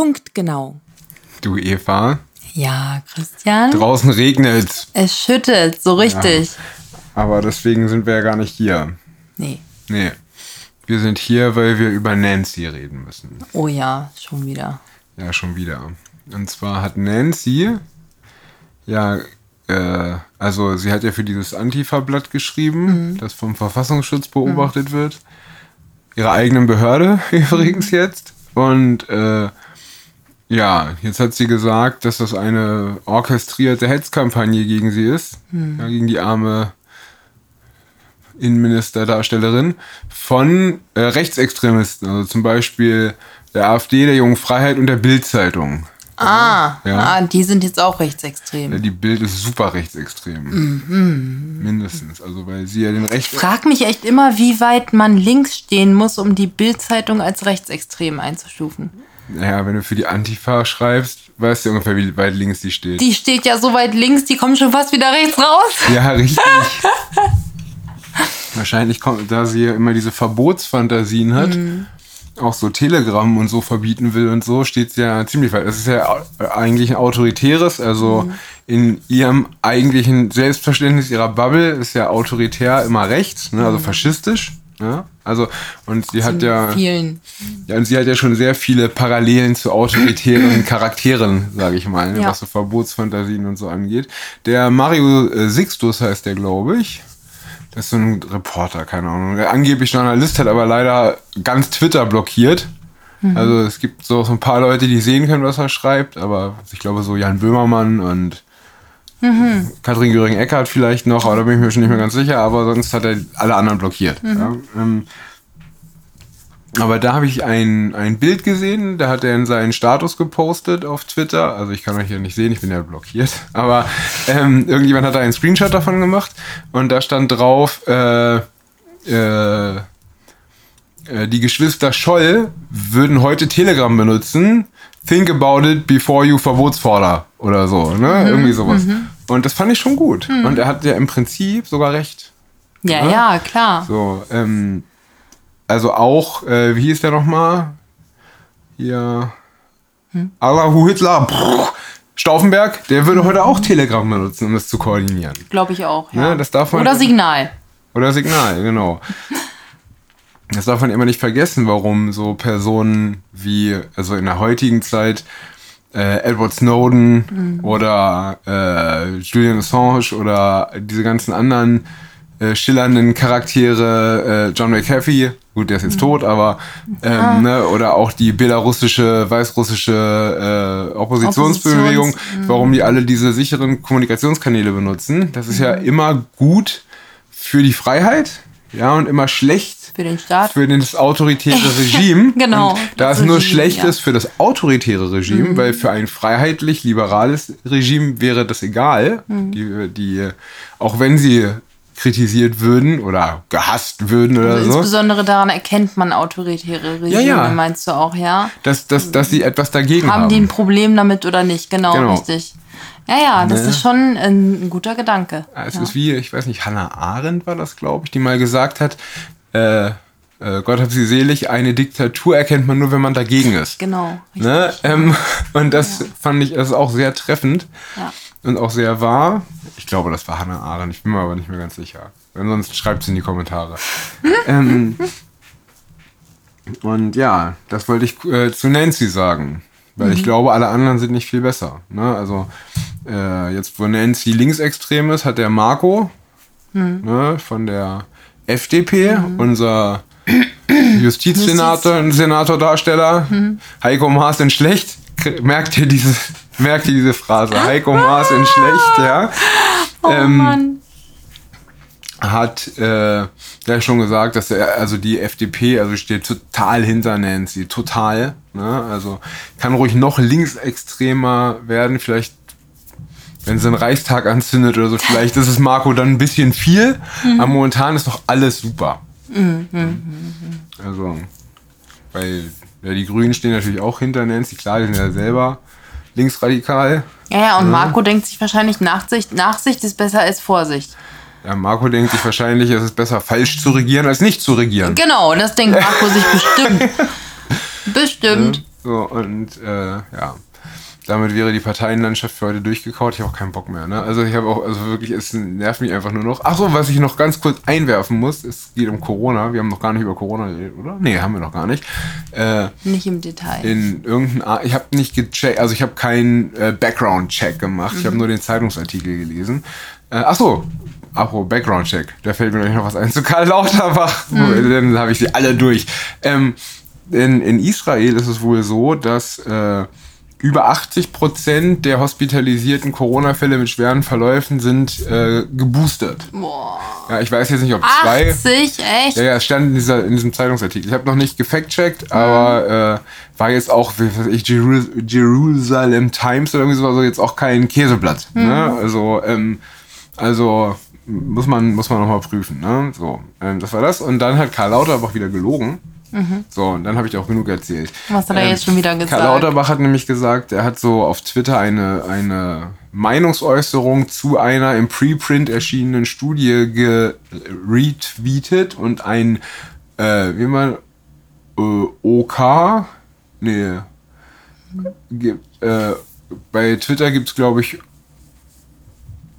Punktgenau. Du Eva, Ja, Christian. draußen regnet, Es schüttelt, so richtig. aber deswegen sind wir ja gar nicht hier. Nee. Nee. Wir sind hier, weil wir über Nancy reden müssen. Oh ja, schon wieder. Ja, schon wieder. Und zwar hat Nancy, ja, äh, also sie hat ja für dieses Antifa-Blatt geschrieben, das vom Verfassungsschutz beobachtet wird. Ihrer eigenen Behörde übrigens jetzt. Und äh, ja, jetzt hat sie gesagt, dass das eine orchestrierte Hetzkampagne gegen sie ist, ja, gegen die arme Innenministerdarstellerin von äh, Rechtsextremisten, also zum Beispiel der AfD, der Jungen Freiheit und der Bild-Zeitung. Ah, Ja. ah, die sind jetzt auch rechtsextrem. Ja, die Bild ist super rechtsextrem. Mindestens. Also weil sie ja den Recht. Frag mich echt immer, wie weit man links stehen muss, um die Bildzeitung als rechtsextrem einzustufen. Naja, wenn du für die Antifa schreibst, weißt du ungefähr, wie weit links die steht. Die steht ja so weit links, die kommt schon fast wieder rechts raus. Ja, richtig. Wahrscheinlich kommt, da sie ja immer diese Verbotsfantasien hat, auch so Telegram und so verbieten will und so, steht sie ja ziemlich weit. Das ist ja eigentlich ein autoritäres, also in ihrem eigentlichen Selbstverständnis ihrer Bubble ist ja autoritär immer rechts, ne, also faschistisch. Ja? Also, und sie hat ja. Vielen. Ja, und sie hat ja schon sehr viele Parallelen zu autoritären Charakteren, sage ich mal, ne, Ja. was so Verbotsfantasien und so angeht. Der Mario äh, Sixtus heißt der, glaube ich. Das ist so ein Reporter, keine Ahnung. Der angeblich Journalist hat aber leider ganz Twitter blockiert. Also es gibt so, so ein paar Leute, die sehen können, was er schreibt, aber ich glaube so Jan Böhmermann und Katrin Göring-Eckardt vielleicht noch, aber da bin ich mir schon nicht mehr ganz sicher, aber sonst hat er alle anderen blockiert. Ja, ähm, aber da habe ich ein, ein Bild gesehen, da hat er in seinen Status gepostet auf Twitter. Also ich kann euch ja nicht sehen, ich bin ja blockiert. Aber ähm, irgendjemand hat da einen Screenshot davon gemacht und da stand drauf, äh, äh, äh, die Geschwister Scholl würden heute Telegram benutzen. Think about it before you Verbotsforder oder so, ne? Irgendwie sowas. Und das fand ich schon gut. Und er hat ja im Prinzip sogar recht. Ja, Ja. ja, klar. So, ähm, also auch, äh, wie hieß der nochmal? Hier. Allahu Hitler. Brrr, Stauffenberg, der würde heute auch Telegram benutzen, um das zu koordinieren. Glaube ich auch, ja. Ja, das darf man- Oder Signal. Oder Signal, genau. Das darf man immer nicht vergessen, warum so Personen wie, also in der heutigen Zeit, äh, Edward Snowden oder äh, Julian Assange oder diese ganzen anderen äh, schillernden Charaktere, äh, John McAfee, gut, der ist jetzt tot, aber ähm, ne, oder auch die belarussische, weißrussische äh, Oppositionsbewegung, Oppositions- warum die alle diese sicheren Kommunikationskanäle benutzen. Das ist ja immer gut für die Freiheit, ja, und immer schlecht Für den Staat. für das autoritäre Regime. Genau, Und da es nur Regime, schlecht ja. Mhm. ist für das autoritäre Regime, weil für ein freiheitlich-liberales Regime wäre das egal. Mhm. Die, die, auch wenn sie kritisiert würden oder gehasst würden oder Also so, Insbesondere daran erkennt man autoritäre Regime, ja. meinst du auch, ja? dass, dass, dass sie etwas dagegen haben. Haben die ein Problem damit oder nicht? Genau, Genau. richtig. Ja, ja, das Ne? ist schon ein, guter Gedanke. Ja, Es ja. ist wie, ich weiß nicht, Hannah Arendt war das, glaube ich, die mal gesagt hat, äh, äh, Gott hab sie selig, eine Diktatur erkennt man nur, wenn man dagegen ist. Genau. Richtig. Ne? Ähm, und das fand ich das ist auch sehr treffend Ja. Und auch sehr wahr. Ich glaube, das war Hannah Arendt, ich bin mir aber nicht mehr ganz sicher. Ansonsten schreibt es in die Kommentare. ähm, und ja, das wollte ich äh, zu Nancy sagen. Weil ich glaube, alle anderen sind nicht viel besser. Ne? Also äh, jetzt, wo Nancy linksextrem ist, hat der Marco ne, von der FDP, unser Justizsenator, Senatordarsteller, Heiko Maas in schlecht. Merkt ihr diese, merkt ihr diese Phrase? Heiko Maas in schlecht, ja. Oh ähm, Mann. hat äh, ja schon gesagt, dass er, also die FDP, also steht total hinter Nancy, total. Ne? Also kann ruhig noch linksextremer werden, vielleicht wenn sie einen Reichstag anzündet oder so, vielleicht ist es Marco dann ein bisschen viel, aber momentan ist doch alles super. Also, weil ja, die Grünen stehen natürlich auch hinter Nancy, klar, die sind ja selber linksradikal. Ja, ja, und Marco denkt sich wahrscheinlich, Nachsicht, Nachsicht ist besser als Vorsicht. Ja, Marco denkt sich wahrscheinlich, es ist besser falsch zu regieren als nicht zu regieren. Genau, das denkt Marco sich bestimmt. Bestimmt. So, und äh, ja. Damit wäre die Parteienlandschaft für heute durchgekaut. Ich habe auch keinen Bock mehr. Ne? Also ich habe auch, also wirklich, es nervt mich einfach nur noch. Ach so, was ich noch ganz kurz einwerfen muss, es geht um Corona. Wir haben noch gar nicht über Corona geredet, oder? Nee, haben wir noch gar nicht. Äh, Nicht im Detail. in irgendeinem Art, ich habe nicht gecheckt, also ich habe keinen äh, Background-Check gemacht. Ich habe nur den Zeitungsartikel gelesen. Äh, ach so, apropos Background-Check, da fällt mir gleich noch was ein zu Karl Lauterbach. Dann habe ich sie alle durch. Ähm, in, in Israel ist es wohl so, dass äh, über 80 Prozent der hospitalisierten Corona-Fälle mit schweren Verläufen sind äh, geboostert. Boah. Ja, ich weiß jetzt nicht, ob zwei. 80, echt? Ja, ja, es stand in, dieser, in diesem Zeitungsartikel. Ich habe noch nicht gefact-checkt, aber äh, war jetzt auch, wie weiß ich, Jeru Jerusalem Times oder irgendwie so, also jetzt auch kein Käseblatt. Ne? Also, ähm, also muss man, muss man nochmal prüfen. Ne? So, ähm, das war das. Und dann hat Karl Lauterbach wieder gelogen. So, und dann habe ich auch genug erzählt. Was hat er jetzt schon wieder gesagt? Karl Lauterbach hat nämlich gesagt, er hat so auf Twitter eine, eine Meinungsäußerung zu einer im Preprint erschienenen Studie geretweetet und ein, äh, wie man, äh, OK, nee, gibt, äh, bei Twitter gibt's glaube ich,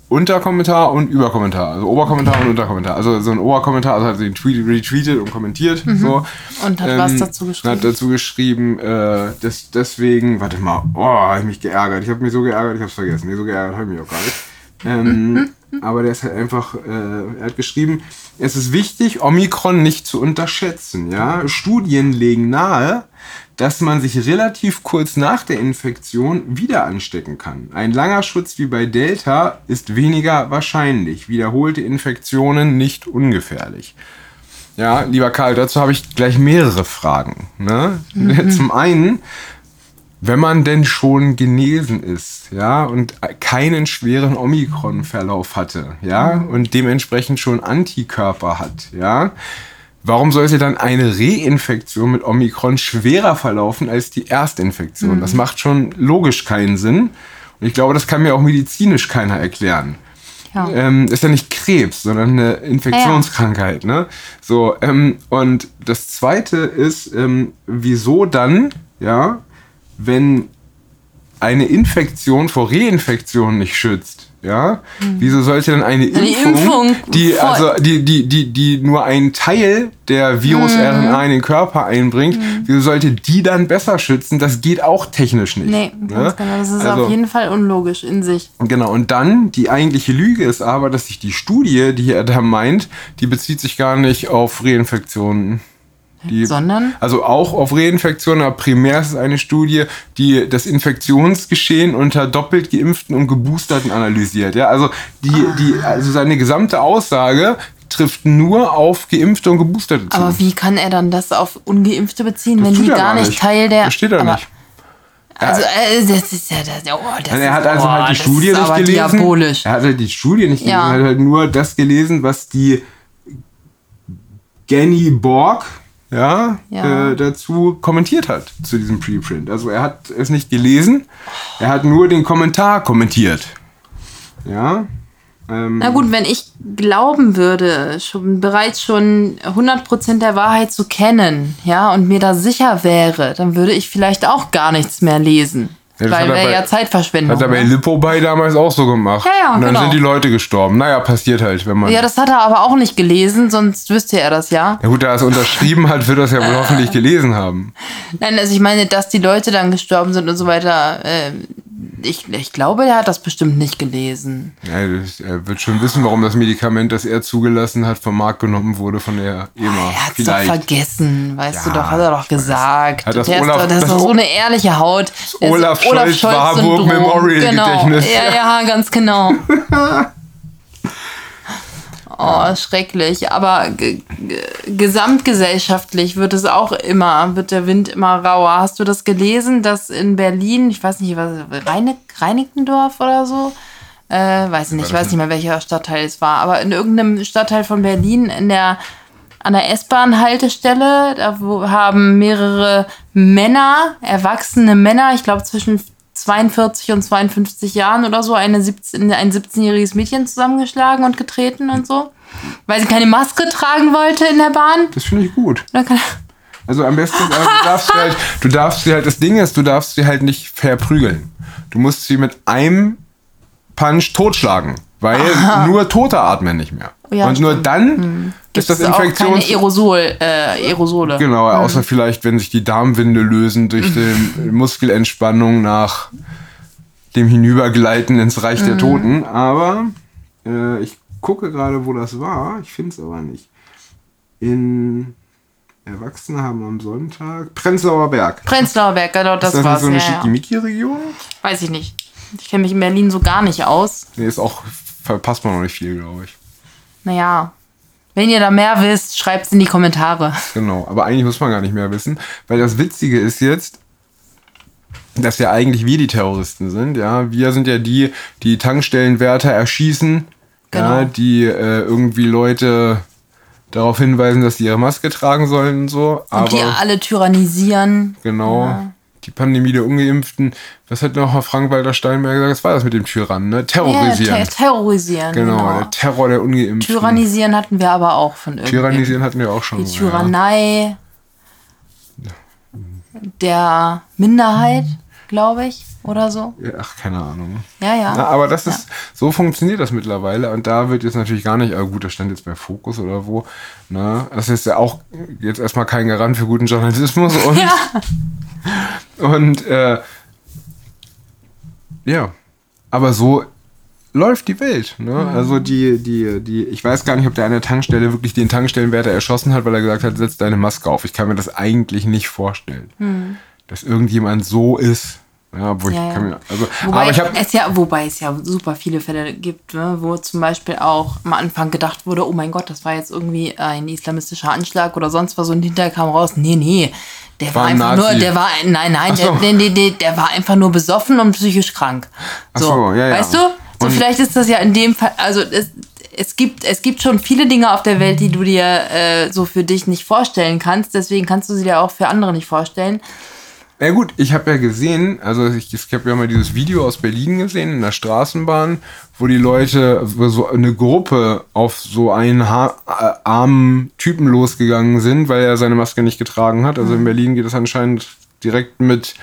Unterkommentar und Überkommentar. Also Oberkommentar und Unterkommentar. Also so ein Oberkommentar, also hat sie den Tweet retweetet und kommentiert. So. Und hat was dazu geschrieben? Hat dazu geschrieben, äh, das, deswegen, warte mal, oh, hab ich mich geärgert. Ich habe mich so geärgert, ich hab's vergessen. Nee, so geärgert habe ich mich auch gar nicht. Ähm, aber der ist halt einfach, äh, er hat geschrieben, es ist wichtig, Omikron nicht zu unterschätzen. Ja? Studien legen nahe, dass man sich relativ kurz nach der Infektion wieder anstecken kann. Ein langer Schutz wie bei Delta ist weniger wahrscheinlich. Wiederholte Infektionen nicht ungefährlich. Ja, lieber Karl, dazu habe ich gleich mehrere Fragen. Ne? Zum einen, wenn man denn schon genesen ist, ja, und keinen schweren Omikron-Verlauf hatte, ja, und dementsprechend schon Antikörper hat, ja, warum sollte dann eine Reinfektion mit Omikron schwerer verlaufen als die Erstinfektion? Das macht schon logisch keinen Sinn. Und ich glaube, das kann mir auch medizinisch keiner erklären. Ja. Ähm, ist ja nicht Krebs, sondern eine Infektionskrankheit. Ne? So, ähm, und das zweite ist, ähm, wieso dann, ja, wenn eine Infektion vor Reinfektion nicht schützt, ja, wieso sollte dann eine Impfung, Impfung die voll- also die die die die nur einen Teil der Virus-RNA in den Körper einbringt, wieso sollte die dann besser schützen? Das geht auch technisch nicht. Nee, ne? genau. Das ist Also- auf jeden Fall unlogisch in sich. Genau, und dann die eigentliche Lüge ist aber, dass sich die Studie, die er da meint, die bezieht sich gar nicht auf Reinfektionen. Die, Sondern? Also auch auf Reinfektionen, aber primär ist es eine Studie, die das Infektionsgeschehen unter doppelt geimpften und geboosterten analysiert. Ja, also die, die, also seine gesamte Aussage trifft nur auf geimpfte und geboosterte zu. Aber wie kann er dann das auf Ungeimpfte beziehen, wenn tut die gar nicht Teil der. Das steht da nicht. Also, äh, das ist ja. Das, oh, das er hat ist, also oh, halt die das Studie nicht gelesen. diabolisch. Er hat halt die Studie nicht gelesen, Ja. er hat halt nur das gelesen, was die Genny Borg ja, Ja. Äh, dazu kommentiert hat zu diesem Preprint. Also er hat es nicht gelesen, er hat nur den Kommentar kommentiert. Ja. Ähm, Na gut, wenn ich glauben würde, schon bereits schon 100% der Wahrheit zu kennen, ja, und mir da sicher wäre, dann würde ich vielleicht auch gar nichts mehr lesen. Ja, weil hat er wäre ja Zeitverschwendung. hat er bei ne? Lippo bei damals auch so gemacht. Ja, ja, Und dann genau. sind die Leute gestorben. Naja, passiert halt, wenn man. Ja, das hat er aber auch nicht gelesen, sonst wüsste er das ja. ja gut, da er es unterschrieben hat, wird er es ja wohl hoffentlich gelesen haben. Nein, also ich meine, dass die Leute dann gestorben sind und so weiter. Äh, ich, ich glaube, der hat das bestimmt nicht gelesen. Ja, er wird schon wissen, warum das Medikament, das er zugelassen hat, vom Markt genommen wurde von der EMA. Er hat es doch vergessen, weißt Ja, du doch, hat er doch gesagt. Hat das Olaf- ist das ist doch so eine ehrliche Haut. Das Olaf ist Scholz Warburg Syndrom. Memorial genau. Gedächtnis. Ja, ja, ganz genau. Oh, schrecklich. Aber ge- ge- gesamtgesellschaftlich wird es auch immer, wird der Wind immer rauer. Hast du das gelesen, dass in Berlin, ich weiß nicht, was, Reinig, Reinickendorf oder so? Äh, weiß ich nicht, ich weiß nicht mehr, welcher Stadtteil es war, aber in irgendeinem Stadtteil von Berlin in der an der S-Bahn-Haltestelle, da haben mehrere Männer, erwachsene Männer, ich glaube zwischen 42 und 52 Jahren oder so, eine 17, ein 17-jähriges Mädchen zusammengeschlagen und getreten und so, weil sie keine Maske tragen wollte in der Bahn. Das finde ich gut. Also am besten, also du darfst sie halt, du darfst sie halt, das Ding ist, du darfst sie halt nicht verprügeln. Du musst sie mit einem Punch totschlagen, weil nur Tote atmen nicht mehr. Ja, Und nur dann ist das Gibt's auch keine Infektions... Aerosol, äh, Aerosole. Genau, außer vielleicht, wenn sich die Darmwinde lösen durch die Muskelentspannung nach dem Hinübergleiten ins Reich der Toten. Aber äh, ich gucke gerade, wo das war. Ich finde es aber nicht. In Erwachsene haben am Sonntag Prenzlauer Berg. Prenzlauer Berg, genau, das ist das war's. so eine ja. Schickimicki-Region? Weiß ich nicht. Ich kenne mich in Berlin so gar nicht aus. Nee, ist auch, verpasst man noch nicht viel, glaube ich. Naja, wenn ihr da mehr wisst, schreibt es in die Kommentare. Genau, aber eigentlich muss man gar nicht mehr wissen, weil das Witzige ist jetzt, dass ja eigentlich wir die Terroristen sind, ja. Wir sind ja die, die Tankstellenwärter erschießen, ja, Genau. die äh, irgendwie Leute darauf hinweisen, dass sie ihre Maske tragen sollen und so. Und Aber die alle tyrannisieren. genau, die Pandemie der Ungeimpften, was hat noch Frank-Walter Steinmeier gesagt? Was war das mit dem Tyrannen, ne? Ja, Terrorisieren. ter terrorisieren. genau, Genau. der Terror der Ungeimpften. Tyrannisieren hatten wir aber auch von irgendwie. Tyrannisieren hatten wir auch schon. Die mal, ja. Tyrannei der Minderheit, glaube ich, oder so. Ach, keine Ahnung. Ja, ja. Na, aber das ist, so funktioniert das mittlerweile und da wird jetzt natürlich gar nicht, aber gut, das stand jetzt bei Fokus oder wo, ne? Das ist ja auch jetzt erstmal kein Garant für guten Journalismus und, ja. und äh, ja, aber so läuft die Welt, ne? Mhm. Also die, die, die, ich weiß gar nicht, ob der eine Tankstelle wirklich den Tankstellenwärter erschossen hat, weil er gesagt hat, setz deine Maske auf. Ich kann mir das eigentlich nicht vorstellen, dass irgendjemand so ist. Ja, obwohl. Ja, ich kann mir, also, Wobei, aber ich habe es ja, wobei es ja super viele Fälle gibt, ne, wo zum Beispiel auch am Anfang gedacht wurde, oh mein Gott, das war jetzt irgendwie ein islamistischer Anschlag oder sonst was und hinterher kam raus, nee, nee, der war, War ein einfach Nazi. nur, der war, nein, nein, so. der, nee, nee, der war einfach nur besoffen und psychisch krank. Ach so, ja, ja. Weißt du? So, Und- vielleicht ist das ja in dem Fall, also es, es gibt, es gibt schon viele Dinge auf der Welt, die du dir äh, so für dich nicht vorstellen kannst, deswegen kannst du sie dir auch für andere nicht vorstellen. Ja gut, ich habe ja gesehen, also ich, ich habe ja mal dieses Video aus Berlin gesehen in der Straßenbahn, wo die Leute, so eine Gruppe auf so einen ha äh, armen Typen losgegangen sind, weil er seine Maske nicht getragen hat. Also in Berlin geht es anscheinend direkt mit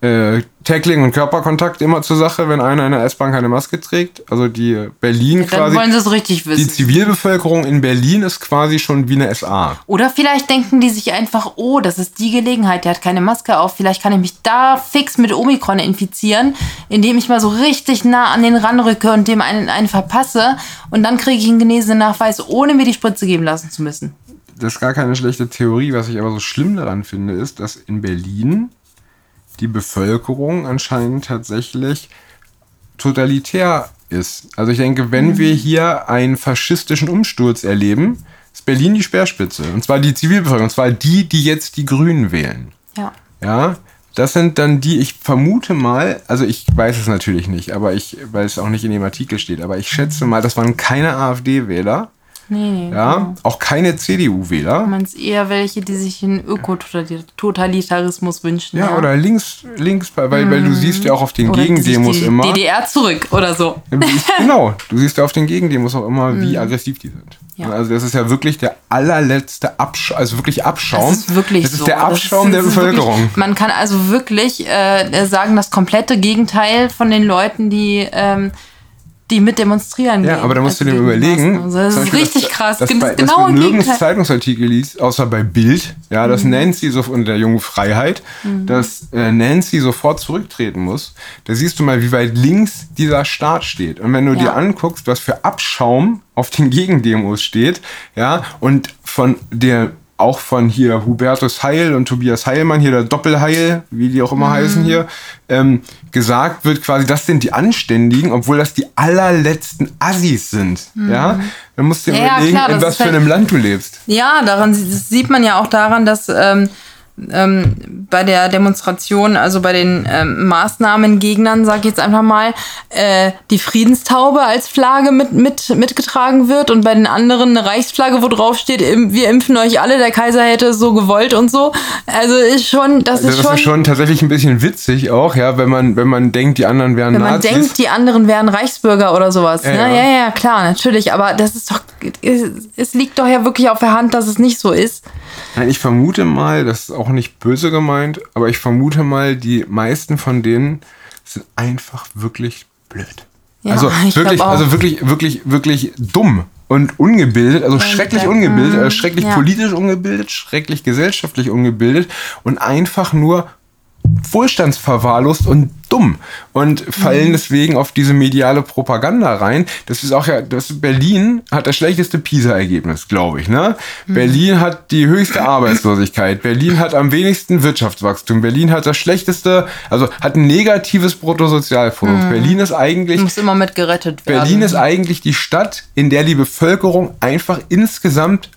äh, Tackling und Körperkontakt immer zur Sache, wenn einer in der S-Bahn keine Maske trägt. Also die Berlin Dann quasi, wollen sie es richtig die wissen. Zivilbevölkerung in Berlin ist quasi schon wie eine SA. Oder vielleicht denken die sich einfach, oh, das ist die Gelegenheit, der hat keine Maske auf, vielleicht kann ich mich da fix mit Omikron infizieren, indem ich mal so richtig nah an den ranrücke und dem einen, einen verpasse und dann kriege ich einen Genesenachweis, ohne mir die Spritze geben lassen zu müssen. das ist gar keine schlechte Theorie. Was ich aber so schlimm daran finde, ist, dass in Berlin die Bevölkerung anscheinend tatsächlich totalitär ist. Also ich denke, wenn wir hier einen faschistischen Umsturz erleben, ist Berlin die Speerspitze. Und zwar die Zivilbevölkerung, und zwar die, die jetzt die Grünen wählen. Ja. Ja, das sind dann die, ich vermute mal, also ich weiß es natürlich nicht, aber ich, weil es auch nicht in dem Artikel steht, aber ich schätze mal, das waren keine AfD-Wähler, Nee, nee. ja, auch keine CDU-Wähler. Man ist eher welche, die sich einen Ökototalitarismus wünschen. Ja, oder links, links, weil, weil du siehst ja auch auf den Oder Gegendemos die immer. DDR zurück oder so. Du genau, du siehst ja auf den Gegendemos auch immer, wie aggressiv die sind. Mhm. Ja. Also das ist ja wirklich der allerletzte Abschaum, also wirklich Abschaum. Das ist wirklich Das ist so. der Das Abschaum ist- der das ist Bevölkerung. Wirklich, man kann also wirklich äh, sagen, das komplette Gegenteil von den Leuten, die, ähm, die mit demonstrieren ja, gehen. aber da musst du Also dir gegen überlegen. Das ist Beispiel, richtig dass- krass. Dass, Das bei, genau dass du nirgends. Zeitungsartikel liest, außer bei Bild, ja, dass Mhm. Nancy so und der jungen Freiheit, dass äh, Nancy sofort zurücktreten muss. Da siehst du mal, wie weit links dieser Staat steht. Und wenn du Ja. dir anguckst, was für Abschaum auf den Gegendemos steht, ja, und von der auch von hier Hubertus Heil und Tobias Heilmann, hier der Doppelheil, wie die auch Mhm. immer heißen hier, ähm, gesagt wird quasi, das sind die Anständigen, obwohl das die allerletzten Assis sind. Ja, dann musst du dir Mhm. Ja, überlegen, klar, in was für halt- einem Land du lebst. Ja, daran sieht man ja auch daran, dass ähm, ähm, bei der Demonstration, also bei den ähm, Maßnahmengegnern, sag ich jetzt einfach mal, äh, die Friedenstaube als Flagge mit, mit, mitgetragen wird und bei den anderen eine Reichsflagge, wo drauf steht, wir impfen euch alle, der Kaiser hätte es so gewollt und so. Also ist schon, das, Das ist schon, ist schon tatsächlich ein bisschen witzig auch, ja, wenn man, wenn man denkt, die anderen wären wenn man Nazis. denkt, die anderen wären Reichsbürger oder sowas. Ja, ne? ja. ja, ja, klar, natürlich. Aber das ist doch, es, es liegt doch ja wirklich auf der Hand, dass es nicht so ist. Nein, ich vermute mal, das ist auch nicht böse gemeint, aber ich vermute mal, die meisten von denen sind einfach wirklich blöd. Ja, also ich wirklich, also wirklich, wirklich, wirklich dumm und ungebildet, also schrecklich ungebildet, also schrecklich ja. politisch ungebildet, schrecklich gesellschaftlich ungebildet und einfach nur wohlstandsverwahrlost und dumm und Mhm. fallen deswegen auf diese mediale Propaganda rein. Das ist auch ja, das Berlin hat das schlechteste PISA-Ergebnis, glaube ich. Ne? Mhm. Berlin hat die höchste Arbeitslosigkeit. Berlin hat am wenigsten Wirtschaftswachstum. Berlin hat das schlechteste, also hat ein negatives Bruttosozialprodukt. Berlin ist eigentlich Muss immer mit gerettet werden. Berlin ist eigentlich die Stadt, in der die Bevölkerung einfach insgesamt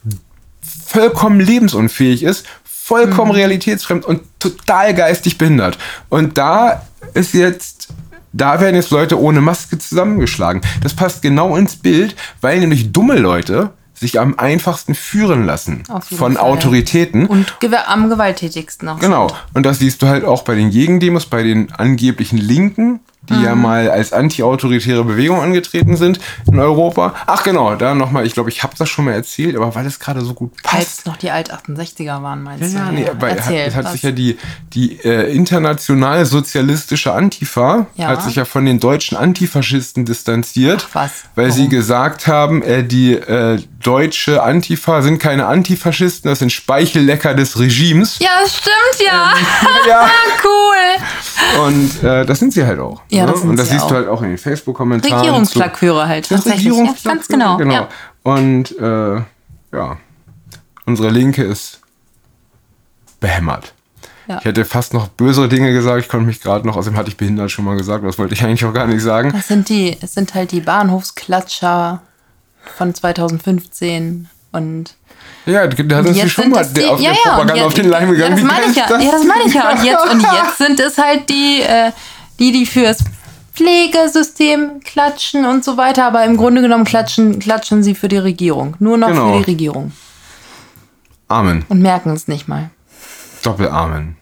vollkommen lebensunfähig ist, vollkommen realitätsfremd und total geistig behindert. Und da ist jetzt, da werden jetzt Leute ohne Maske zusammengeschlagen. Das passt genau ins Bild, weil nämlich dumme Leute sich am einfachsten führen lassen von Fall. Autoritäten. Und gew- am gewalttätigsten auch. Genau. Und das siehst du halt auch bei den Gegendemos, bei den angeblichen Linken, die ja Mhm. mal als anti-autoritäre Bewegung angetreten sind in Europa. Ach genau, da nochmal, ich glaube, ich habe das schon mal erzählt, aber weil es gerade so gut passt. Als noch die Alt-68er waren, meinst Ja, du? nee, weil Erzähl, hat, es hat was? sich ja die, die äh, international-sozialistische Antifa Ja. hat sich ja von den deutschen Antifaschisten distanziert, Ach, was? weil sie Warum? gesagt haben, äh, die äh, deutsche Antifa sind keine Antifaschisten, das sind Speichellecker des Regimes. Ja, das stimmt ja. Ja. cool. Und äh, das sind sie halt auch. Ja, das sind Und das sie siehst auch. du halt auch in den Facebook-Kommentaren. Regierungsplaqueure halt. Das Tatsächlich. Ja, ganz genau. genau. Ja. Und äh, ja, unsere Linke ist behämmert. Ja. Ich hätte fast noch bösere Dinge gesagt. Ich konnte mich gerade noch, außerdem hatte ich behindert schon mal gesagt. Das wollte ich eigentlich auch gar nicht sagen. Das sind die, es sind halt die Bahnhofsklatscher von 2015 und Ja, da hat uns schon mal die- der, auf ja, der ja, Propaganda jetzt- auf den Leim gegangen. Ja, das meine ich ja. ist Ja, das meine ich ja. Und jetzt, und jetzt sind es halt die, äh, die, die fürs Pflegesystem klatschen und so weiter, aber im Grunde genommen klatschen, klatschen sie für die Regierung. Nur noch Genau. für die Regierung. Amen. Und merken es nicht mal. Doppelamen.